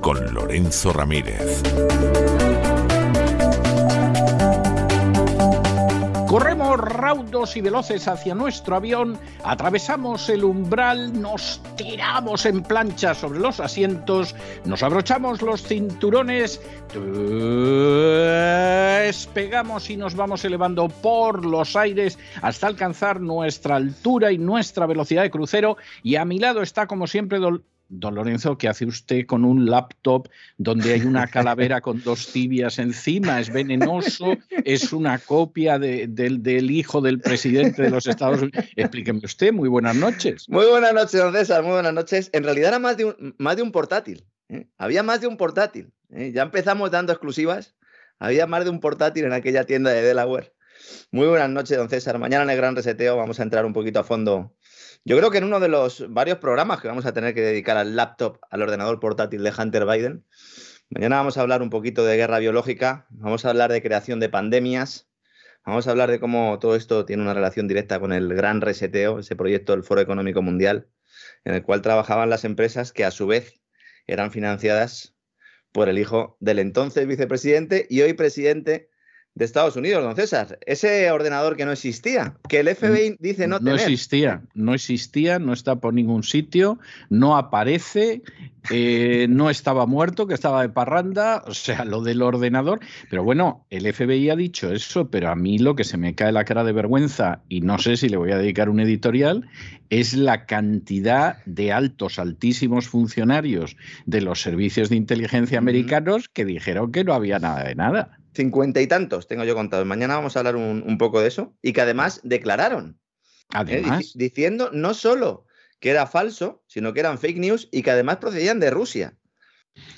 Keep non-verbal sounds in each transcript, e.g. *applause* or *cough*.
Con Lorenzo Ramírez. Corremos raudos y veloces hacia nuestro avión, atravesamos el umbral, nos tiramos en plancha sobre los asientos, nos abrochamos los cinturones, despegamos y nos vamos elevando por los aires hasta alcanzar nuestra altura y nuestra velocidad de crucero. Y a mi lado está, como siempre, Don Lorenzo, ¿qué hace usted con un laptop donde hay una calavera con dos tibias encima? Es venenoso, es una copia del, hijo del presidente de los Estados Unidos. Explíqueme usted, muy buenas noches. Muy buenas noches, don César, muy buenas noches. En realidad era más de un, más de un portátil. ¿eh? Había más de un portátil. ¿eh? Ya empezamos dando exclusivas. Había más de un portátil en aquella tienda de Delaware. Muy buenas noches, don César. Mañana en el Gran Reseteo vamos a entrar un poquito a fondo yo creo que en uno de los varios programas que vamos a tener que dedicar al laptop, al ordenador portátil de Hunter Biden, mañana vamos a hablar un poquito de guerra biológica, vamos a hablar de creación de pandemias, vamos a hablar de cómo todo esto tiene una relación directa con el gran reseteo, ese proyecto del Foro Económico Mundial, en el cual trabajaban las empresas que a su vez eran financiadas por el hijo del entonces vicepresidente y hoy presidente de Estados Unidos, don César. Ese ordenador que no existía, que el FBI dice no, tener. No existía, no existía, no está por ningún sitio, no aparece, eh, *laughs* no estaba muerto, que estaba de parranda, o sea, lo del ordenador. Pero bueno, el FBI ha dicho eso, pero a mí lo que se me cae la cara de vergüenza, y no sé si le voy a dedicar un editorial, es la cantidad de altos, altísimos funcionarios de los servicios de inteligencia americanos que dijeron que no había nada de nada cincuenta y tantos tengo yo contados. Mañana vamos a hablar un, poco de eso. Y que además declararon. ¿eh? Diciendo no solo que era falso, sino que eran fake news y que además procedían de Rusia.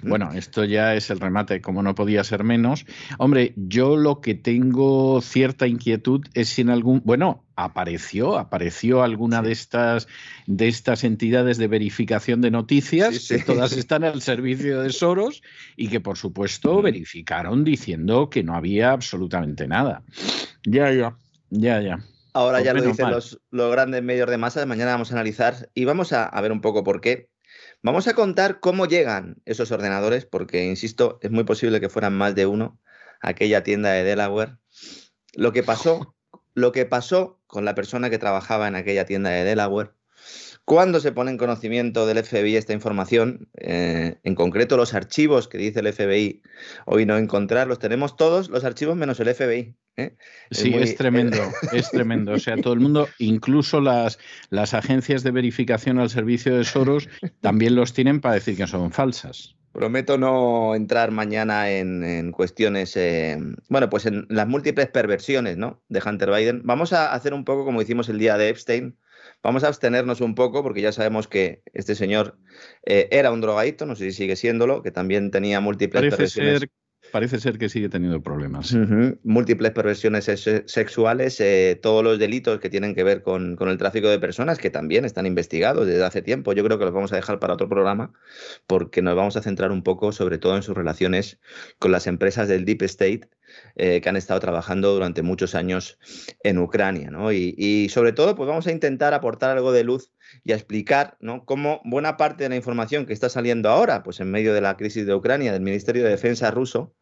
¿Mm? Bueno, esto ya es el remate, como no podía ser menos. Hombre, yo lo que tengo cierta inquietud es si en algún, bueno, apareció, apareció alguna de estas de estas entidades de verificación de noticias, que todas están al servicio de Soros y que por supuesto verificaron diciendo que no había absolutamente nada. Ya, ya, ya, ya. Ahora pues ya lo dicen los, grandes medios de masa, mañana vamos a analizar y vamos a ver un poco por qué Vamos a contar cómo llegan esos ordenadores, porque, insisto, es muy posible que fueran más de uno a aquella tienda de Delaware. Lo que pasó, *laughs* lo que pasó con la persona que trabajaba en aquella tienda de Delaware, cuando se pone en conocimiento del FBI esta información, eh, en concreto los archivos que dice el FBI hoy no encontrar, los tenemos todos, los archivos menos el FBI. ¿Eh? Sí, es, tremendo, *laughs* es tremendo. O sea, todo el mundo, incluso las, las agencias de verificación al servicio de Soros, también los tienen para decir que son falsas. Prometo no entrar mañana en, cuestiones, eh, bueno, pues en las múltiples perversiones ¿no? de Hunter Biden. Vamos a hacer un poco como hicimos el día de Epstein, Vamos a abstenernos un poco porque ya sabemos que este señor eh, era un drogadito, no sé si sigue siéndolo, que también tenía múltiples Parece parece ser que sigue teniendo problemas. Múltiples perversiones sexuales, eh, todos los delitos que tienen que ver con, con, el tráfico de personas, que también están investigados desde hace tiempo. Yo creo que los vamos a dejar para otro programa, porque nos vamos a centrar un poco, sobre todo, en sus relaciones con las empresas del Deep State, eh, que han estado trabajando durante muchos años en Ucrania. ¿no? Y, sobre todo, pues vamos a intentar aportar algo de luz y a explicar ¿no? cómo buena parte de la información que está saliendo ahora, pues en medio de la crisis de Ucrania, del Ministerio de Defensa ruso,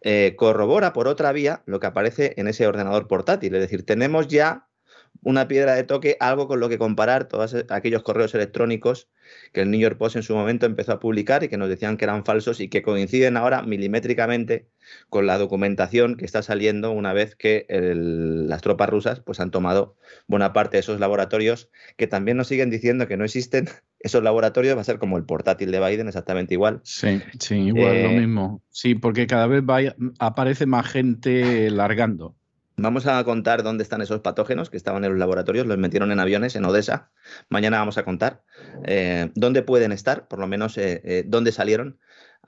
eh, corrobora por otra vía lo que aparece en ese ordenador portátil. Es decir, tenemos ya una piedra de toque, algo con lo que comparar todos aquellos correos electrónicos que el New York Post en su momento empezó a publicar y que nos decían que eran falsos y que coinciden ahora milimétricamente con la documentación que está saliendo una vez que las tropas rusas pues, han tomado buena parte de esos laboratorios, que también nos siguen diciendo que no existen. *laughs* Esos laboratorios va a ser como el portátil de Biden, exactamente igual. Sí, sí, igual, lo eh, mismo. Sí, porque cada vez aparece más gente largando. Vamos a contar dónde están esos patógenos que estaban en los laboratorios, los metieron en aviones en Odessa. Mañana vamos a contar eh, dónde pueden estar, por lo menos eh, eh, dónde salieron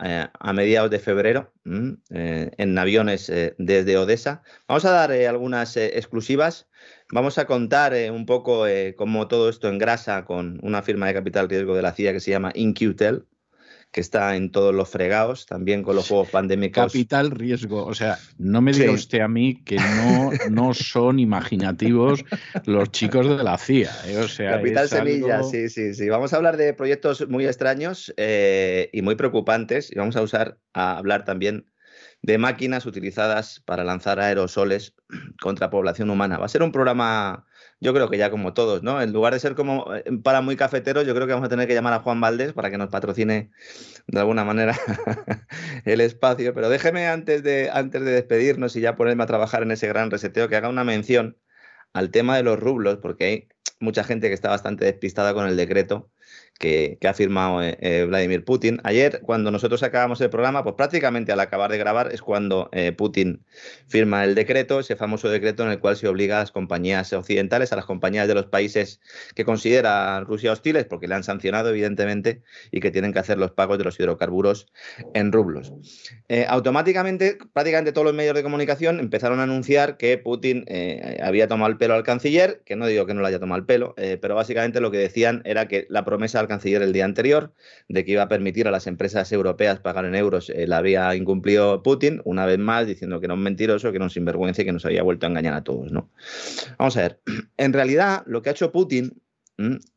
a mediados de febrero mm, en aviones desde Odessa. Vamos a dar algunas exclusivas. Vamos a contar un poco cómo todo esto engrasa con una firma de capital riesgo de la CIA que se llama InQtel que está en todos los fregados, también con los juegos pandémicos. Capital riesgo. O sea, no me diga usted a mí que no, no son imaginativos los chicos de la CIA. ¿eh? O sea, Capital Semilla, sí, sí, sí. Vamos a hablar de proyectos muy extraños eh, y muy preocupantes y vamos a usar a hablar también de máquinas utilizadas para lanzar aerosoles contra población humana. Va a ser un programa yo creo que ya como todos, ¿no? En lugar de ser como eh, para muy cafeteros, yo creo que vamos a tener que llamar a Juan Valdés para que nos patrocine de alguna manera *laughs* el espacio. Pero déjeme antes de, antes de despedirnos y ya ponerme a trabajar en ese gran reseteo, que haga una mención al tema de los rublos, porque hay mucha gente que está bastante despistada con el decreto que, ha firmado eh, eh, Vladimir Putin. Ayer, cuando nosotros acabamos el programa, pues prácticamente al acabar de grabar es cuando eh, Putin firma el decreto, ese famoso decreto en el cual se obliga a las compañías occidentales, a las compañías de los países que considera Rusia hostiles, porque le han sancionado, evidentemente, y que tienen que hacer los pagos de los hidrocarburos en rublos. automáticamente, prácticamente todos los medios de comunicación empezaron a anunciar que Putin había tomado el pelo al canciller, que no digo que no le haya tomado el pelo, pero básicamente lo que decían era que la promesa al canciller el día anterior de que iba a permitir a las empresas europeas pagar en euros, eh, la había incumplido Putin, una vez más, diciendo que era un mentiroso, que era un sinvergüenza y que nos había vuelto a engañar a todos. ¿no? Vamos a ver, *clears throat* en realidad lo que ha hecho Putin,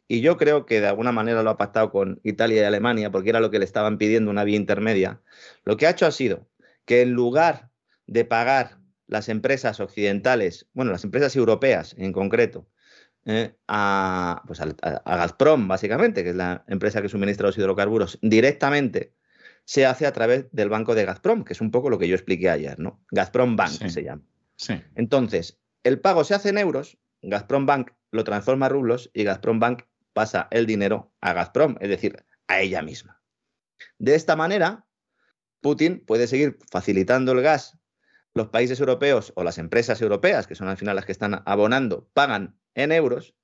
y yo creo que de alguna manera lo ha pactado con Italia y Alemania, porque era lo que le estaban pidiendo una vía intermedia, lo que ha hecho ha sido que en lugar de pagar las empresas occidentales, bueno, las empresas europeas en concreto, eh, a, pues a, Gazprom, básicamente, que es la empresa que suministra los hidrocarburos, directamente se hace a través del banco de Gazprom, que es un poco lo que yo expliqué ayer, ¿no? Gazprom Bank se llama. Entonces, el pago se hace en euros, Gazprom Bank lo transforma a rublos y Gazprom Bank pasa el dinero a Gazprom, es decir, a ella misma. De esta manera, Putin puede seguir facilitando el gas. Los países europeos o las empresas europeas, que son al final las que están abonando, pagan en euros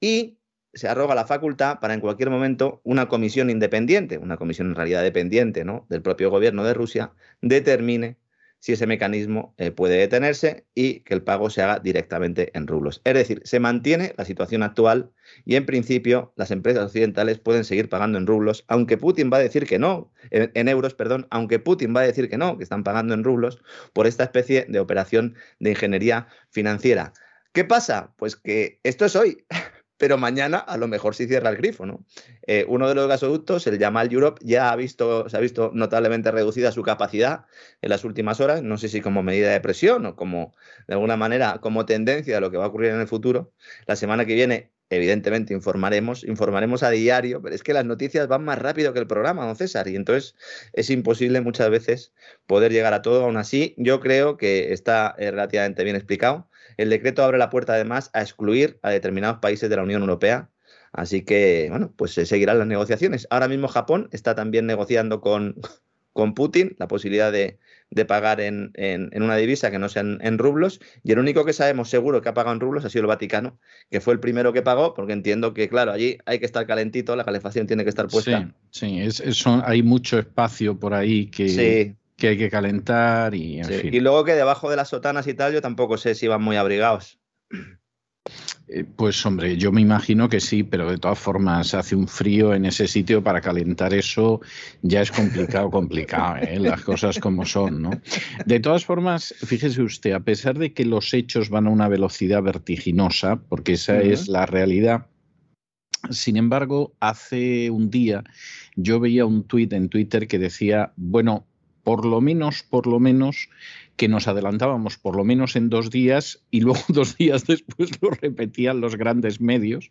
y se arroga la facultad para en cualquier momento una comisión independiente, una comisión en realidad dependiente ¿no? del propio gobierno de Rusia, determine si ese mecanismo eh, puede detenerse y que el pago se haga directamente en rublos. Es decir, se mantiene la situación actual y en principio las empresas occidentales pueden seguir pagando en rublos, aunque Putin va a decir que no, en, en euros, perdón, aunque Putin va a decir que no, que están pagando en rublos por esta especie de operación de ingeniería financiera. ¿Qué pasa? Pues que esto es hoy, *laughs* pero mañana a lo mejor se cierra el grifo, ¿no? Eh, uno de los gasoductos, el Yamal Europe, ya ha visto, se ha visto notablemente reducida su capacidad en las últimas horas, no sé si como medida de presión o como, de alguna manera, como tendencia a lo que va a ocurrir en el futuro. La semana que viene evidentemente informaremos, informaremos a diario, pero es que las noticias van más rápido que el programa, don César, y entonces es imposible muchas veces poder llegar a todo. Aún así, yo creo que está eh, relativamente bien explicado. El decreto abre la puerta además a excluir a determinados países de la Unión Europea. Así que, bueno, pues se seguirán las negociaciones. Ahora mismo Japón está también negociando con, con Putin la posibilidad de, pagar en, una divisa que no sea en, rublos. Y el único que sabemos seguro que ha pagado en rublos ha sido el Vaticano, que fue el primero que pagó, porque entiendo que, claro, allí hay que estar calentito, la calefacción tiene que estar puesta. Sí, sí hay mucho espacio por ahí que, sí que hay que calentar y Y luego que debajo de las sotanas y tal, yo tampoco sé si van muy abrigados. Eh, pues hombre, yo me imagino que sí, pero de todas formas hace un frío en ese sitio para calentar eso ya es complicado, *laughs* complicado, ¿eh? las cosas como son, ¿no? De todas formas, fíjese usted, a pesar de que los hechos van a una velocidad vertiginosa, porque esa es la realidad, sin embargo, hace un día yo veía un tuit en Twitter que decía, bueno, por lo menos, por lo menos, que nos adelantábamos por lo menos en dos días y luego *laughs* dos días después lo repetían los grandes medios.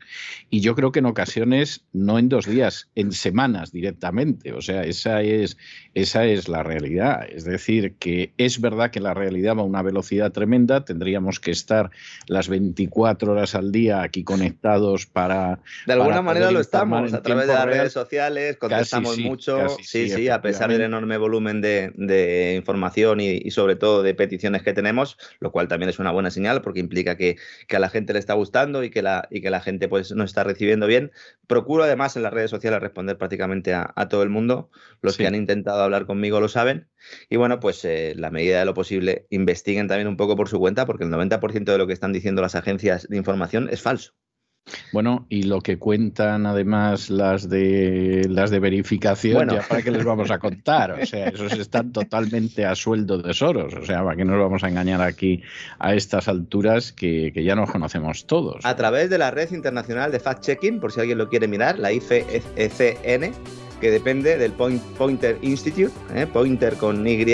Y yo creo que en ocasiones no en dos días, en semanas directamente. O sea, esa es, esa es la realidad. Es decir, que es verdad que la realidad va a una velocidad tremenda. Tendríamos que estar las 24 horas al día aquí conectados para... De alguna manera lo estamos, a través de las redes sociales, contestamos mucho. Sí, sí, a pesar del enorme volumen de, información y sobre todo de peticiones que tenemos, lo cual también es una buena señal porque implica que, a la gente le está gustando y que la, y que la gente pues nos está recibiendo bien. Procuro además en las redes sociales responder prácticamente a, todo el mundo. Los que han intentado hablar conmigo lo saben. Y bueno, pues eh, la medida de lo posible, investiguen también un poco por su cuenta porque el 90% de lo que están diciendo las agencias de información es falso. Bueno, y lo que cuentan además las de las de verificación, ya para qué les vamos a contar. O sea, esos están totalmente a sueldo de Soros. O sea, para qué nos vamos a engañar aquí a estas alturas que, ya nos conocemos todos. A través de la red internacional de fact-checking, por si alguien lo quiere mirar, la IFECN, que depende del Pointer Institute, ¿eh? Pointer con Y,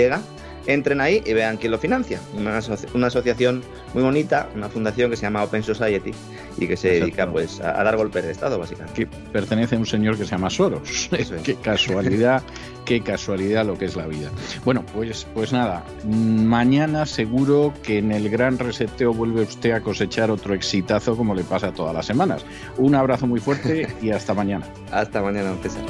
entren ahí y vean quién lo financia. Una, asociación muy bonita, una fundación que se llama Open Society y que se dedica pues a, dar golpes de Estado, básicamente. Que pertenece a un señor que se llama Soros. *laughs* qué casualidad, qué casualidad lo que es la vida. Bueno, pues, pues nada, mañana seguro que en el gran reseteo vuelve usted a cosechar otro exitazo como le pasa todas las semanas. Un abrazo muy fuerte y hasta mañana. hasta mañana, César.